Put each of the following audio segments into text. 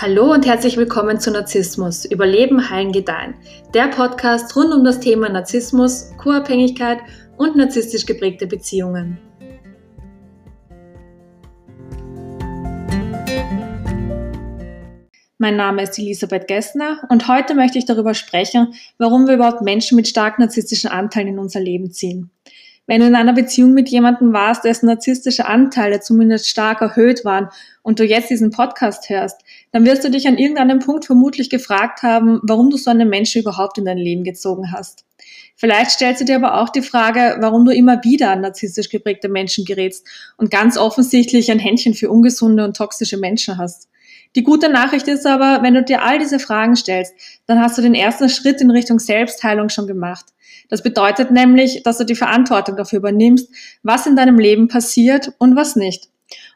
Hallo und herzlich willkommen zu Narzissmus, Überleben, Heilen, Gedeihen. Der Podcast rund um das Thema Narzissmus, Co-Abhängigkeit und narzisstisch geprägte Beziehungen. Mein Name ist Elisabeth Gessner und heute möchte ich darüber sprechen, warum wir überhaupt Menschen mit stark narzisstischen Anteilen in unser Leben ziehen. Wenn du in einer Beziehung mit jemandem warst, dessen narzisstische Anteile zumindest stark erhöht waren und du jetzt diesen Podcast hörst, dann wirst du dich an irgendeinem Punkt vermutlich gefragt haben, warum du so einen Menschen überhaupt in dein Leben gezogen hast. Vielleicht stellst du dir aber auch die Frage, warum du immer wieder an narzisstisch geprägte Menschen gerätst und ganz offensichtlich ein Händchen für ungesunde und toxische Menschen hast. Die gute Nachricht ist aber, wenn du dir all diese Fragen stellst, dann hast du den ersten Schritt in Richtung Selbstheilung schon gemacht. Das bedeutet nämlich, dass du die Verantwortung dafür übernimmst, was in deinem Leben passiert und was nicht.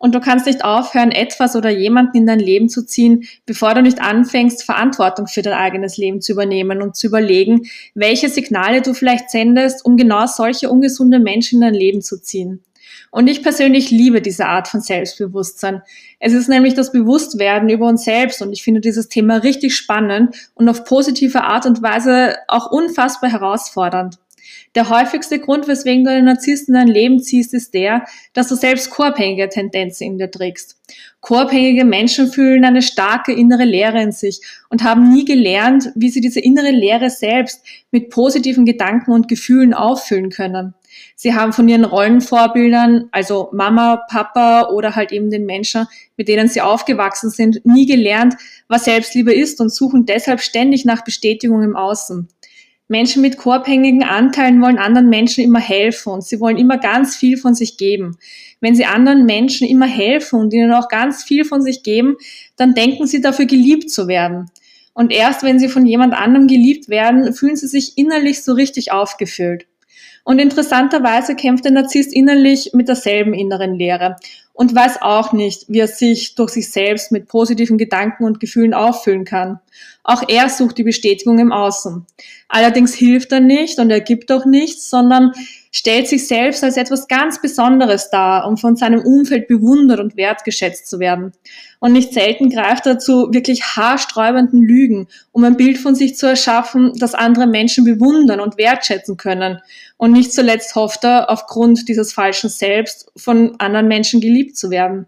Und du kannst nicht aufhören, etwas oder jemanden in dein Leben zu ziehen, bevor du nicht anfängst, Verantwortung für dein eigenes Leben zu übernehmen und zu überlegen, welche Signale du vielleicht sendest, um genau solche ungesunde Menschen in dein Leben zu ziehen. Und ich persönlich liebe diese Art von Selbstbewusstsein. Es ist nämlich das Bewusstwerden über uns selbst und ich finde dieses Thema richtig spannend und auf positive Art und Weise auch unfassbar herausfordernd. Der häufigste Grund, weswegen du einen Narzissten in dein Leben ziehst, ist der, dass du selbst koabhängige Tendenzen in dir trägst. Koabhängige Menschen fühlen eine starke innere Leere in sich und haben nie gelernt, wie sie diese innere Leere selbst mit positiven Gedanken und Gefühlen auffüllen können. Sie haben von ihren Rollenvorbildern, also Mama, Papa oder halt eben den Menschen, mit denen sie aufgewachsen sind, nie gelernt, was Selbstliebe ist und suchen deshalb ständig nach Bestätigung im Außen. Menschen mit koabhängigen Anteilen wollen anderen Menschen immer helfen und sie wollen immer ganz viel von sich geben. Wenn sie anderen Menschen immer helfen und ihnen auch ganz viel von sich geben, dann denken sie dafür geliebt zu werden. Und erst wenn sie von jemand anderem geliebt werden, fühlen sie sich innerlich so richtig aufgefüllt. Und interessanterweise kämpft der Narzisst innerlich mit derselben inneren Leere und weiß auch nicht, wie er sich durch sich selbst mit positiven Gedanken und Gefühlen auffüllen kann. Auch er sucht die Bestätigung im Außen. Allerdings hilft er nicht und er gibt auch nichts, sondern stellt sich selbst als etwas ganz Besonderes dar, um von seinem Umfeld bewundert und wertgeschätzt zu werden. Und nicht selten greift er zu wirklich haarsträubenden Lügen, um ein Bild von sich zu erschaffen, das andere Menschen bewundern und wertschätzen können. Und nicht zuletzt hofft er, aufgrund dieses falschen Selbst von anderen Menschen geliebt zu werden.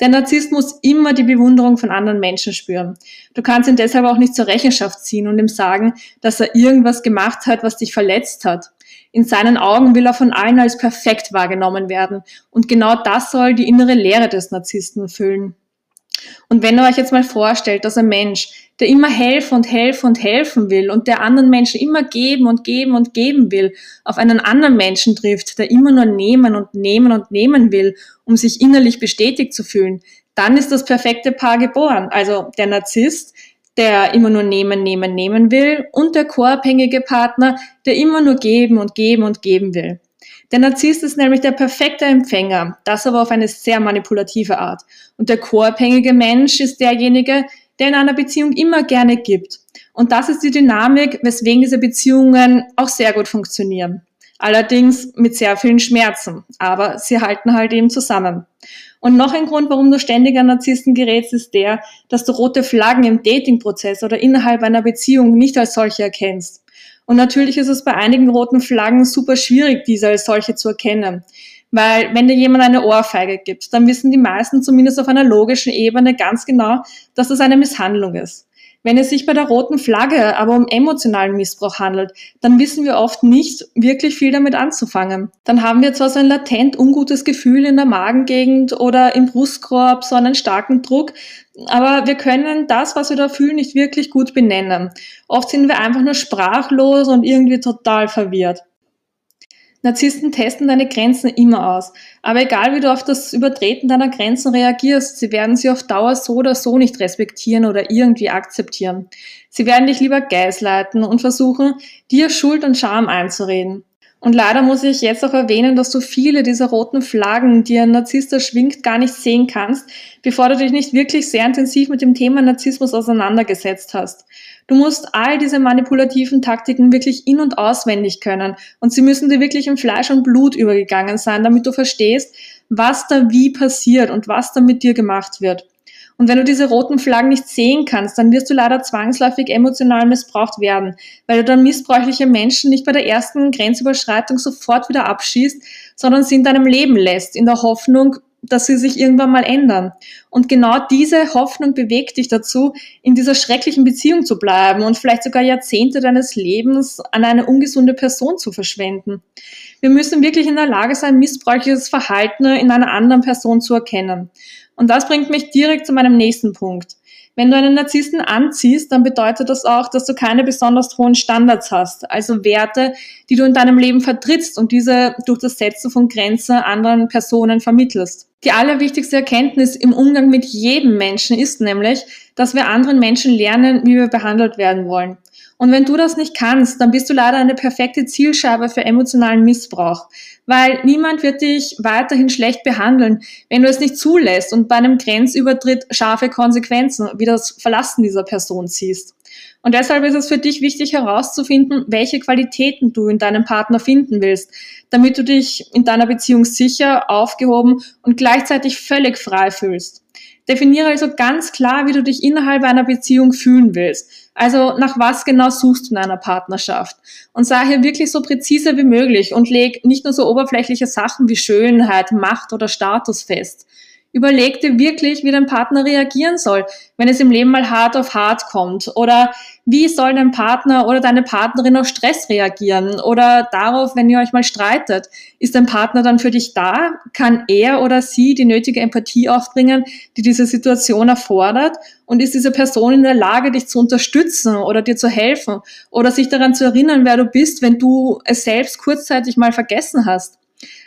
Der Narzisst muss immer die Bewunderung von anderen Menschen spüren. Du kannst ihn deshalb auch nicht zur Rechenschaft ziehen und ihm sagen, dass er irgendwas gemacht hat, was dich verletzt hat. In seinen Augen will er von allen als perfekt wahrgenommen werden. Und genau das soll die innere Lehre des Narzissten erfüllen. Und wenn ihr euch jetzt mal vorstellt, dass ein Mensch, der immer helfen und helfen und helfen will und der anderen Menschen immer geben und geben und geben will, auf einen anderen Menschen trifft, der immer nur nehmen und nehmen und nehmen will, um sich innerlich bestätigt zu fühlen, dann ist das perfekte Paar geboren. Also der Narzisst, der immer nur nehmen, nehmen, nehmen will und der co-abhängige Partner, der immer nur geben und geben und geben will. Der Narzisst ist nämlich der perfekte Empfänger, das aber auf eine sehr manipulative Art. Und der co-abhängige Mensch ist derjenige, der in einer Beziehung immer gerne gibt. Und das ist die Dynamik, weswegen diese Beziehungen auch sehr gut funktionieren. Allerdings mit sehr vielen Schmerzen, aber sie halten halt eben zusammen. Und noch ein Grund, warum du ständig an Narzissten gerätst, ist der, dass du rote Flaggen im Datingprozess oder innerhalb einer Beziehung nicht als solche erkennst. Und natürlich ist es bei einigen roten Flaggen super schwierig, diese als solche zu erkennen. Weil wenn dir jemand eine Ohrfeige gibt, dann wissen die meisten zumindest auf einer logischen Ebene ganz genau, dass das eine Misshandlung ist. Wenn es sich bei der roten Flagge aber um emotionalen Missbrauch handelt, dann wissen wir oft nicht wirklich viel damit anzufangen. Dann haben wir zwar so ein latent ungutes Gefühl in der Magengegend oder im Brustkorb, so einen starken Druck, aber wir können das, was wir da fühlen, nicht wirklich gut benennen. Oft sind wir einfach nur sprachlos und irgendwie total verwirrt. Narzissten testen deine Grenzen immer aus. Aber egal wie du auf das Übertreten deiner Grenzen reagierst, sie werden sie auf Dauer so oder so nicht respektieren oder irgendwie akzeptieren. Sie werden dich lieber geißleiten und versuchen, dir Schuld und Scham einzureden. Und leider muss ich jetzt auch erwähnen, dass du viele dieser roten Flaggen, die ein Narzisst erschwingt, gar nicht sehen kannst, bevor du dich nicht wirklich sehr intensiv mit dem Thema Narzissmus auseinandergesetzt hast. Du musst all diese manipulativen Taktiken wirklich in- und auswendig können und sie müssen dir wirklich in Fleisch und Blut übergegangen sein, damit du verstehst, was da wie passiert und was da mit dir gemacht wird. Und wenn du diese roten Flaggen nicht sehen kannst, dann wirst du leider zwangsläufig emotional missbraucht werden, weil du dann missbräuchliche Menschen nicht bei der ersten Grenzüberschreitung sofort wieder abschießt, sondern sie in deinem Leben lässt, in der Hoffnung, dass sie sich irgendwann mal ändern. Und genau diese Hoffnung bewegt dich dazu, in dieser schrecklichen Beziehung zu bleiben und vielleicht sogar Jahrzehnte deines Lebens an eine ungesunde Person zu verschwenden. Wir müssen wirklich in der Lage sein, missbräuchliches Verhalten in einer anderen Person zu erkennen. Und das bringt mich direkt zu meinem nächsten Punkt. Wenn du einen Narzissten anziehst, dann bedeutet das auch, dass du keine besonders hohen Standards hast, also Werte, die du in deinem Leben vertrittst und diese durch das Setzen von Grenzen anderen Personen vermittelst. Die allerwichtigste Erkenntnis im Umgang mit jedem Menschen ist nämlich, dass wir anderen Menschen lernen, wie wir behandelt werden wollen. Und wenn du das nicht kannst, dann bist du leider eine perfekte Zielscheibe für emotionalen Missbrauch, weil niemand wird dich weiterhin schlecht behandeln, wenn du es nicht zulässt und bei einem Grenzübertritt scharfe Konsequenzen wie das Verlassen dieser Person ziehst. Und deshalb ist es für dich wichtig herauszufinden, welche Qualitäten du in deinem Partner finden willst, damit du dich in deiner Beziehung sicher, aufgehoben und gleichzeitig völlig frei fühlst. Definiere also ganz klar, wie du dich innerhalb einer Beziehung fühlen willst. Also nach was genau suchst du in einer Partnerschaft? Und sei hier wirklich so präzise wie möglich und leg nicht nur so oberflächliche Sachen wie Schönheit, Macht oder Status fest. Überleg dir wirklich, wie dein Partner reagieren soll, wenn es im Leben mal hart auf hart kommt. Oder wie soll dein Partner oder deine Partnerin auf Stress reagieren? Oder darauf, wenn ihr euch mal streitet. Ist dein Partner dann für dich da? Kann er oder sie die nötige Empathie aufbringen, die diese Situation erfordert? Und ist diese Person in der Lage, dich zu unterstützen oder dir zu helfen? Oder sich daran zu erinnern, wer du bist, wenn du es selbst kurzzeitig mal vergessen hast?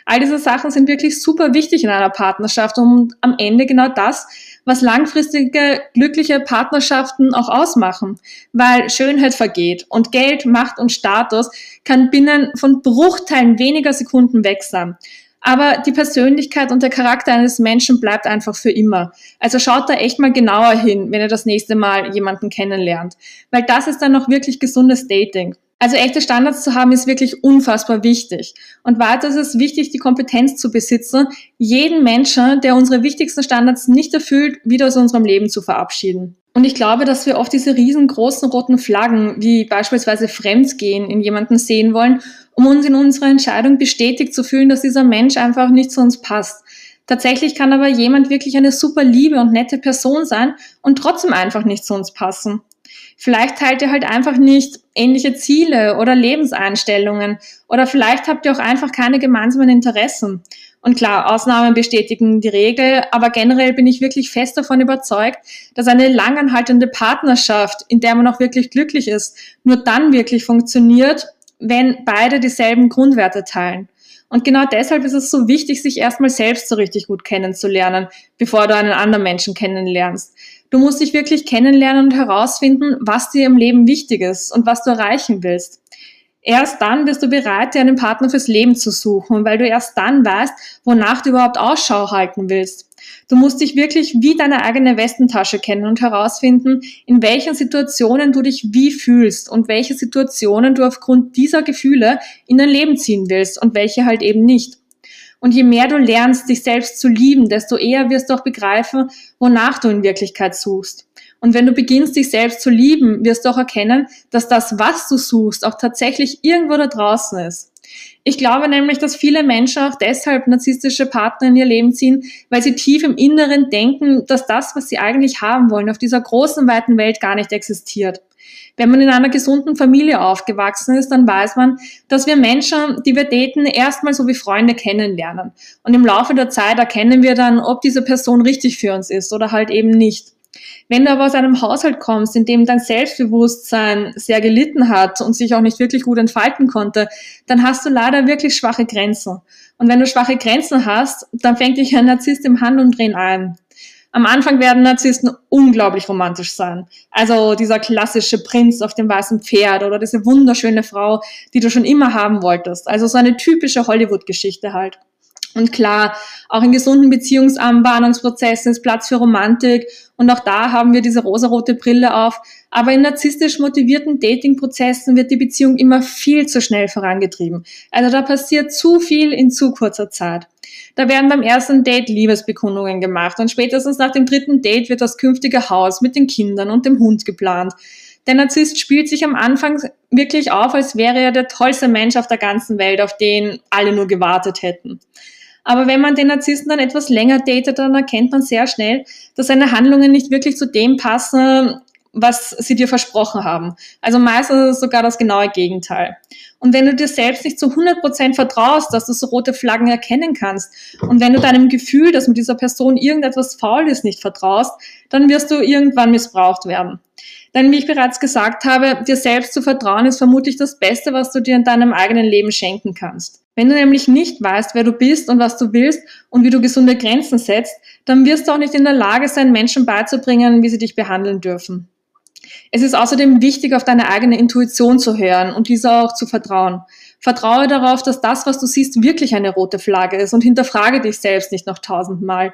All diese Sachen sind wirklich super wichtig in einer Partnerschaft und am Ende genau das, was langfristige, glückliche Partnerschaften auch ausmachen. Weil Schönheit vergeht und Geld, Macht und Status kann binnen von Bruchteilen weniger Sekunden weg sein. Aber die Persönlichkeit und der Charakter eines Menschen bleibt einfach für immer. Also schaut da echt mal genauer hin, wenn ihr das nächste Mal jemanden kennenlernt. Weil das ist dann noch wirklich gesundes Dating. Also echte Standards zu haben ist wirklich unfassbar wichtig. Und weiter ist es wichtig, die Kompetenz zu besitzen, jeden Menschen, der unsere wichtigsten Standards nicht erfüllt, wieder aus unserem Leben zu verabschieden. Und ich glaube, dass wir oft diese riesengroßen roten Flaggen, wie beispielsweise Fremdgehen, in jemanden sehen wollen, um uns in unserer Entscheidung bestätigt zu fühlen, dass dieser Mensch einfach nicht zu uns passt. Tatsächlich kann aber jemand wirklich eine super liebe und nette Person sein und trotzdem einfach nicht zu uns passen. Vielleicht teilt ihr halt einfach nicht ähnliche Ziele oder Lebenseinstellungen oder vielleicht habt ihr auch einfach keine gemeinsamen Interessen. Und klar, Ausnahmen bestätigen die Regel, aber generell bin ich wirklich fest davon überzeugt, dass eine langanhaltende Partnerschaft, in der man auch wirklich glücklich ist, nur dann wirklich funktioniert, wenn beide dieselben Grundwerte teilen. Und genau deshalb ist es so wichtig, sich erstmal selbst so richtig gut kennenzulernen, bevor du einen anderen Menschen kennenlernst. Du musst dich wirklich kennenlernen und herausfinden, was dir im Leben wichtig ist und was du erreichen willst. Erst dann bist du bereit, dir einen Partner fürs Leben zu suchen, weil du erst dann weißt, wonach du überhaupt Ausschau halten willst. Du musst dich wirklich wie deine eigene Westentasche kennen und herausfinden, in welchen Situationen du dich wie fühlst und welche Situationen du aufgrund dieser Gefühle in dein Leben ziehen willst und welche halt eben nicht. Und je mehr du lernst, dich selbst zu lieben, desto eher wirst du auch begreifen, wonach du in Wirklichkeit suchst. Und wenn du beginnst, dich selbst zu lieben, wirst du auch erkennen, dass das, was du suchst, auch tatsächlich irgendwo da draußen ist. Ich glaube nämlich, dass viele Menschen auch deshalb narzisstische Partner in ihr Leben ziehen, weil sie tief im Inneren denken, dass das, was sie eigentlich haben wollen, auf dieser großen, weiten Welt gar nicht existiert. Wenn man in einer gesunden Familie aufgewachsen ist, dann weiß man, dass wir Menschen, die wir daten, erstmal so wie Freunde kennenlernen. Und im Laufe der Zeit erkennen wir dann, ob diese Person richtig für uns ist oder halt eben nicht. Wenn du aber aus einem Haushalt kommst, in dem dein Selbstbewusstsein sehr gelitten hat und sich auch nicht wirklich gut entfalten konnte, dann hast du leider wirklich schwache Grenzen. Und wenn du schwache Grenzen hast, dann fängt dich ein Narzisst im Handumdrehen ein. Am Anfang werden Narzissten unglaublich romantisch sein. Also dieser klassische Prinz auf dem weißen Pferd oder diese wunderschöne Frau, die du schon immer haben wolltest. Also so eine typische Hollywood-Geschichte halt. Und klar, auch in gesunden Beziehungsanbahnungsprozessen ist Platz für Romantik und auch da haben wir diese rosarote Brille auf. Aber in narzisstisch motivierten Datingprozessen wird die Beziehung immer viel zu schnell vorangetrieben. Also da passiert zu viel in zu kurzer Zeit. Da werden beim ersten Date Liebesbekundungen gemacht und spätestens nach dem dritten Date wird das künftige Haus mit den Kindern und dem Hund geplant. Der Narzisst spielt sich am Anfang wirklich auf, als wäre er der tollste Mensch auf der ganzen Welt, auf den alle nur gewartet hätten. Aber wenn man den Narzissten dann etwas länger datet, dann erkennt man sehr schnell, dass seine Handlungen nicht wirklich zu dem passen, was sie dir versprochen haben. Also meistens sogar das genaue Gegenteil. Und wenn du dir selbst nicht zu 100% vertraust, dass du so rote Flaggen erkennen kannst und wenn du deinem Gefühl, dass mit dieser Person irgendetwas faul ist, nicht vertraust, dann wirst du irgendwann missbraucht werden. Denn wie ich bereits gesagt habe, dir selbst zu vertrauen ist vermutlich das Beste, was du dir in deinem eigenen Leben schenken kannst. Wenn du nämlich nicht weißt, wer du bist und was du willst und wie du gesunde Grenzen setzt, dann wirst du auch nicht in der Lage sein, Menschen beizubringen, wie sie dich behandeln dürfen. Es ist außerdem wichtig, auf deine eigene Intuition zu hören und dieser auch zu vertrauen. Vertraue darauf, dass das, was du siehst, wirklich eine rote Flagge ist und hinterfrage dich selbst nicht noch tausendmal.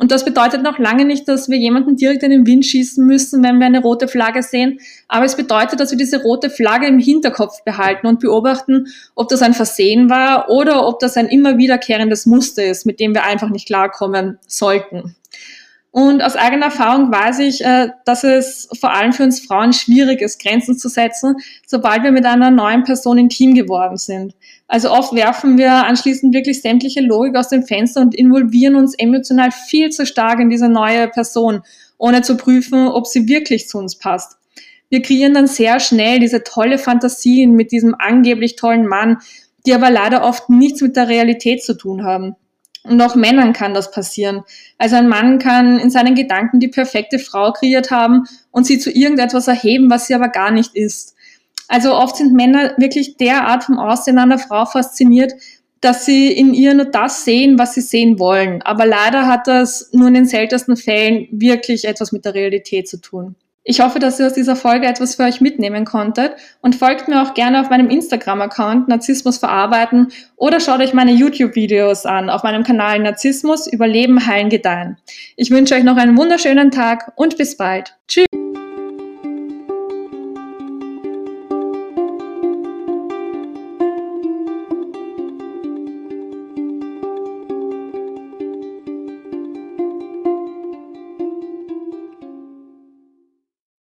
Und das bedeutet noch lange nicht, dass wir jemanden direkt in den Wind schießen müssen, wenn wir eine rote Flagge sehen. Aber es bedeutet, dass wir diese rote Flagge im Hinterkopf behalten und beobachten, ob das ein Versehen war oder ob das ein immer wiederkehrendes Muster ist, mit dem wir einfach nicht klarkommen sollten. Und aus eigener Erfahrung weiß ich, äh, dass es vor allem für uns Frauen schwierig ist, Grenzen zu setzen, sobald wir mit einer neuen Person intim geworden sind. Also oft werfen wir anschließend wirklich sämtliche Logik aus dem Fenster und involvieren uns emotional viel zu stark in diese neue Person, ohne zu prüfen, ob sie wirklich zu uns passt. Wir kreieren dann sehr schnell diese tolle Fantasien mit diesem angeblich tollen Mann, die aber leider oft nichts mit der Realität zu tun haben. Und auch Männern kann das passieren. Also ein Mann kann in seinen Gedanken die perfekte Frau kreiert haben und sie zu irgendetwas erheben, was sie aber gar nicht ist. Also oft sind Männer wirklich derart vom Aussehen einer Frau fasziniert, dass sie in ihr nur das sehen, was sie sehen wollen. Aber leider hat das nur in den seltensten Fällen wirklich etwas mit der Realität zu tun. Ich hoffe, dass ihr aus dieser Folge etwas für euch mitnehmen konntet und folgt mir auch gerne auf meinem Instagram-Account Narzissmus verarbeiten oder schaut euch meine YouTube-Videos an auf meinem Kanal Narzissmus Überleben, Heilen, Gedeihen. Ich wünsche euch noch einen wunderschönen Tag und bis bald. Tschüss!